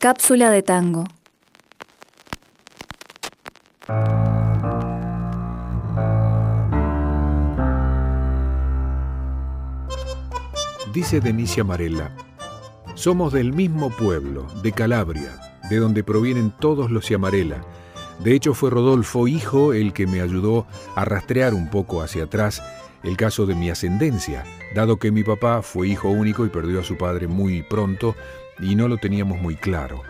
Cápsula de tango. Dice Denicia Marella, somos del mismo pueblo, de Calabria, de donde provienen todos los Ciamarela. De hecho fue Rodolfo, hijo, el que me ayudó a rastrear un poco hacia atrás el caso de mi ascendencia, dado que mi papá fue hijo único y perdió a su padre muy pronto y no lo teníamos muy claro.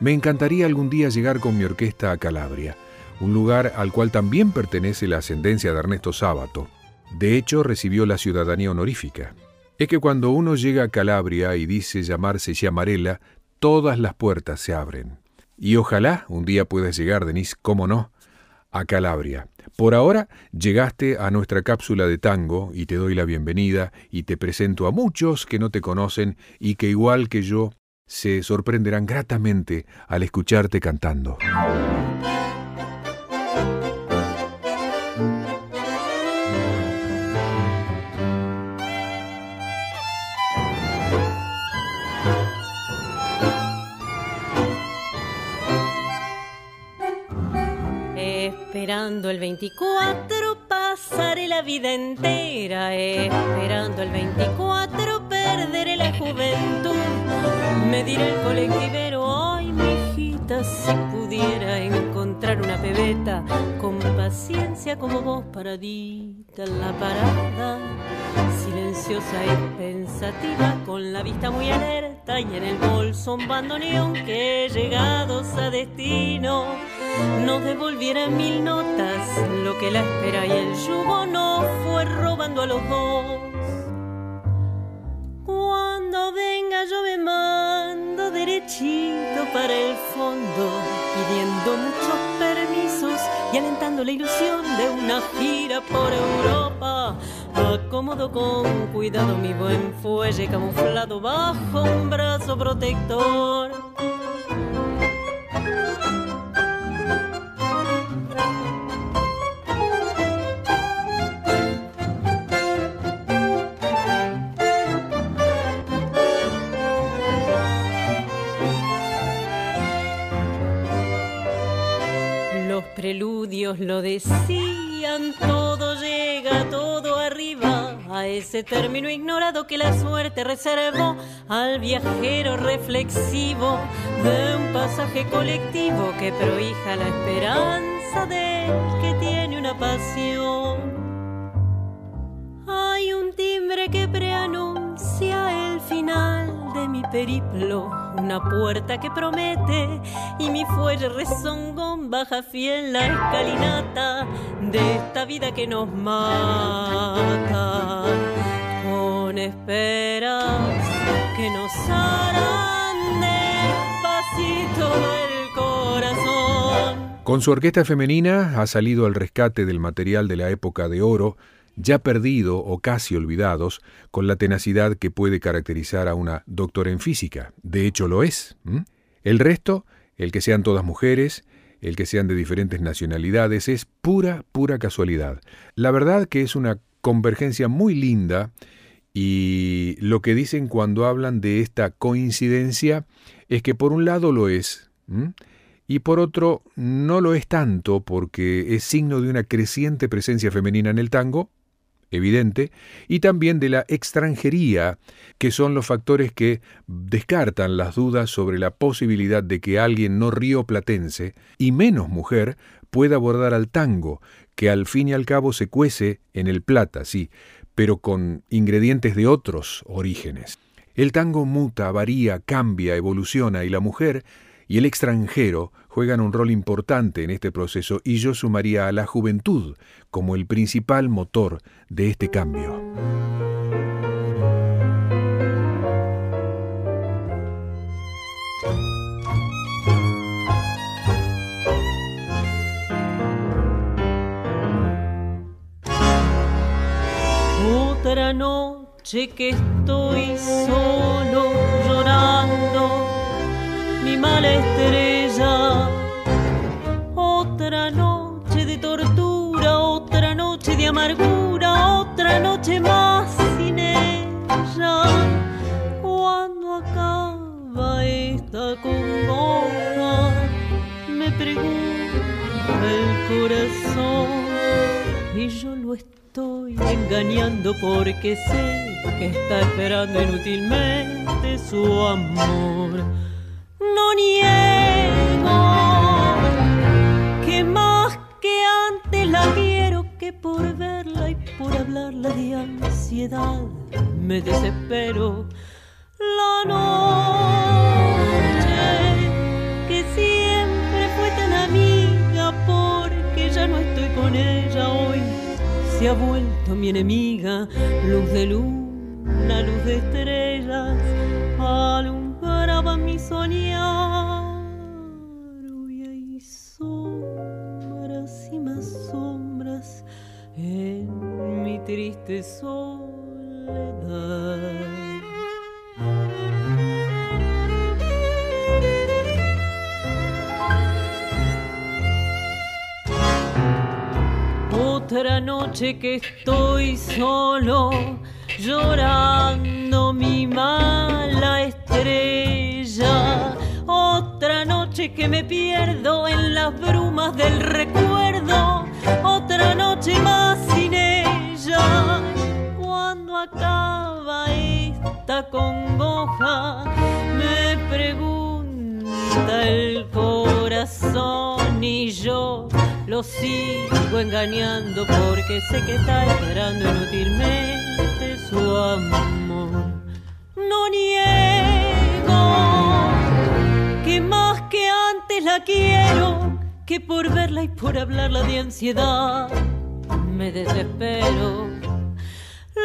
Me encantaría algún día llegar con mi orquesta a Calabria, un lugar al cual también pertenece la ascendencia de Ernesto Sábato. De hecho, recibió la ciudadanía honorífica. Es que cuando uno llega a Calabria y dice llamarse Chiamarela, todas las puertas se abren. Y ojalá un día puedas llegar, Denise, cómo no, a Calabria. Por ahora llegaste a nuestra cápsula de tango y te doy la bienvenida y te presento a muchos que no te conocen y que igual que yo se sorprenderán gratamente al escucharte cantando. Esperando el 24 pasaré la vida entera. Esperando el 24 perderé la juventud. Me dirá el colectivero, ay, mijita, si pudiera encontrar una pebeta con paciencia como vos paradita en la parada. Silenciosa y pensativa, con la vista muy alerta y en el bolso un bandoneón que llegados a destino nos devolviera mil notas lo que la espera y el yugo no fue robando a los dos. Para el fondo, pidiendo muchos permisos y alentando la ilusión de una gira por Europa. Acomodo con cuidado mi buen fuelle camuflado bajo un brazo protector. Preludios lo decían, todo llega, todo arriba, a ese término ignorado que la suerte reservó al viajero reflexivo de un pasaje colectivo que prohija la esperanza del que tiene una pasión. Hay un timbre que preanuncia el final de mi periplo, una puerta que promete y mi fuelle rezongón baja fiel la escalinata de esta vida que nos mata. Con esperas que nos harán despacito el corazón. Con su orquesta femenina ha salido al rescate del material de la época de oro ya perdido o casi olvidados, con la tenacidad que puede caracterizar a una doctora en física. De hecho lo es. El resto, el que sean todas mujeres, el que sean de diferentes nacionalidades, es pura, pura casualidad. La verdad que es una convergencia muy linda y lo que dicen cuando hablan de esta coincidencia es que por un lado lo es, y por otro no lo es tanto porque es signo de una creciente presencia femenina en el tango, evidente, y también de la extranjería, que son los factores que descartan las dudas sobre la posibilidad de que alguien no rioplatense, y menos mujer, pueda abordar al tango, que al fin y al cabo se cuece en el plata, sí, pero con ingredientes de otros orígenes. El tango muta, varía, cambia, evoluciona, y la mujer y el extranjero juegan un rol importante en este proceso y yo sumaría a la juventud como el principal motor de este cambio. Otra noche que estoy solo llorando mi estrella. Otra noche de tortura, otra noche de amargura, otra noche más sin ella. Cuando acaba esta congoja, me pregunta el corazón y yo lo estoy engañando porque sé que está esperando inútilmente su amor. No niego más que antes la quiero que por verla y por hablarla de ansiedad me desespero. La noche que siempre fue tan amiga porque ya no estoy con ella hoy se ha vuelto mi enemiga. Luz de luna luz de estrellas alumbraba mi soñar triste soledad Otra noche que estoy solo, llorando mi mala estrella. Otra noche que me pierdo en las brumas del recuerdo. Otra noche más sin Cuando acaba esta congoja, me pregunta el corazón y yo lo sigo engañando porque sé que está esperando inútilmente su amor. No niego que más que antes la quiero, que por verla y por hablarla de ansiedad me desespero.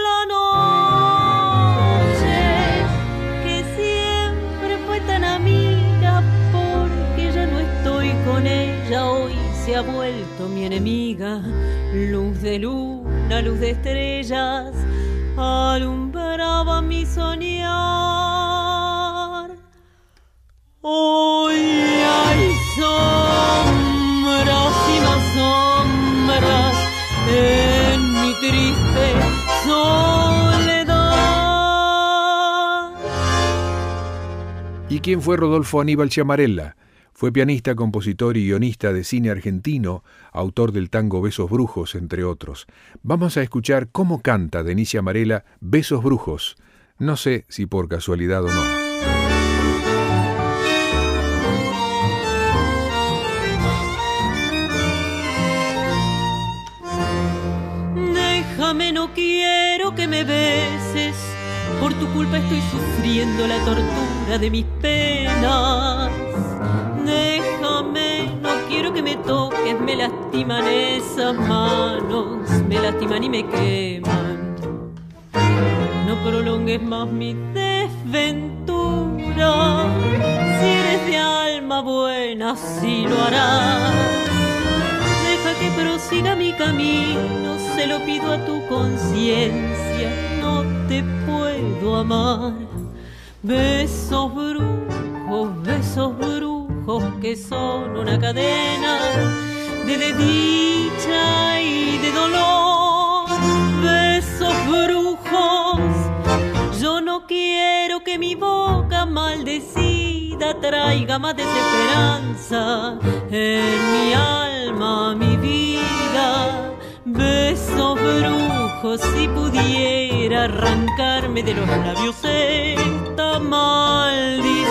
La noche que siempre fue tan amiga porque ya no estoy con ella hoy se ha vuelto mi enemiga, luz de luna, luz de estrellas, alumbraba mi soñar. ¿Y quién fue Rodolfo Aníbal Chiamarella? Fue pianista, compositor y guionista de cine argentino, autor del tango Besos Brujos, entre otros. Vamos a escuchar cómo canta Denise Amarela Besos Brujos. No sé si por casualidad o no. Déjame, no quiero que me beses. Por tu culpa estoy sufriendo la tortura de mis penas Déjame, no quiero que me toques, me lastiman esas manos, me lastiman y me queman. No prolongues más mi desventura, si eres de alma buena, sí lo harás. Deja que prosiga mi camino, se lo pido a tu conciencia, no te puedo amar. Besos brujos, besos brujos que son una cadena de desdicha y de dolor. Besos brujos, yo no quiero que mi boca maldecida traiga más desesperanza en mi alma, mi vida. Besos brujos, si pudiera arrancarme de los labios esta maldición.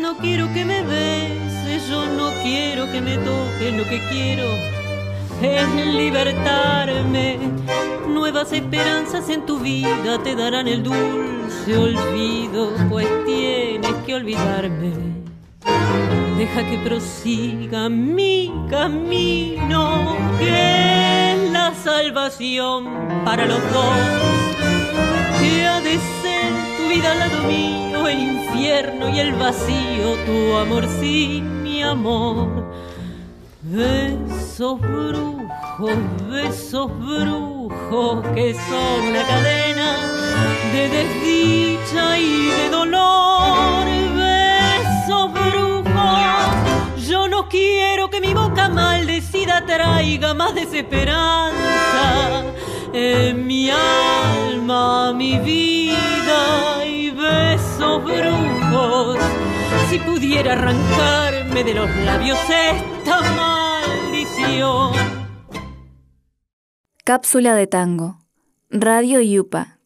no quiero que me beses, yo no quiero que me toques, lo que quiero es libertarme. Nuevas esperanzas en tu vida te darán el dulce olvido, pues tienes que olvidarme. Deja que prosiga mi camino, que es la salvación para los dos. Que ha de ser tu vida al lado mío el infierno y el vacío, tu amor sin mi amor. Besos brujos, besos brujos que son una cadena de desdicha y de dolor. Besos brujos, yo no quiero que mi boca maldecida traiga más desesperanza en mi alma, mi vida y besos brujos. Si pudiera arrancarme de los labios esta maldición. Cápsula de tango. Radio Yupa.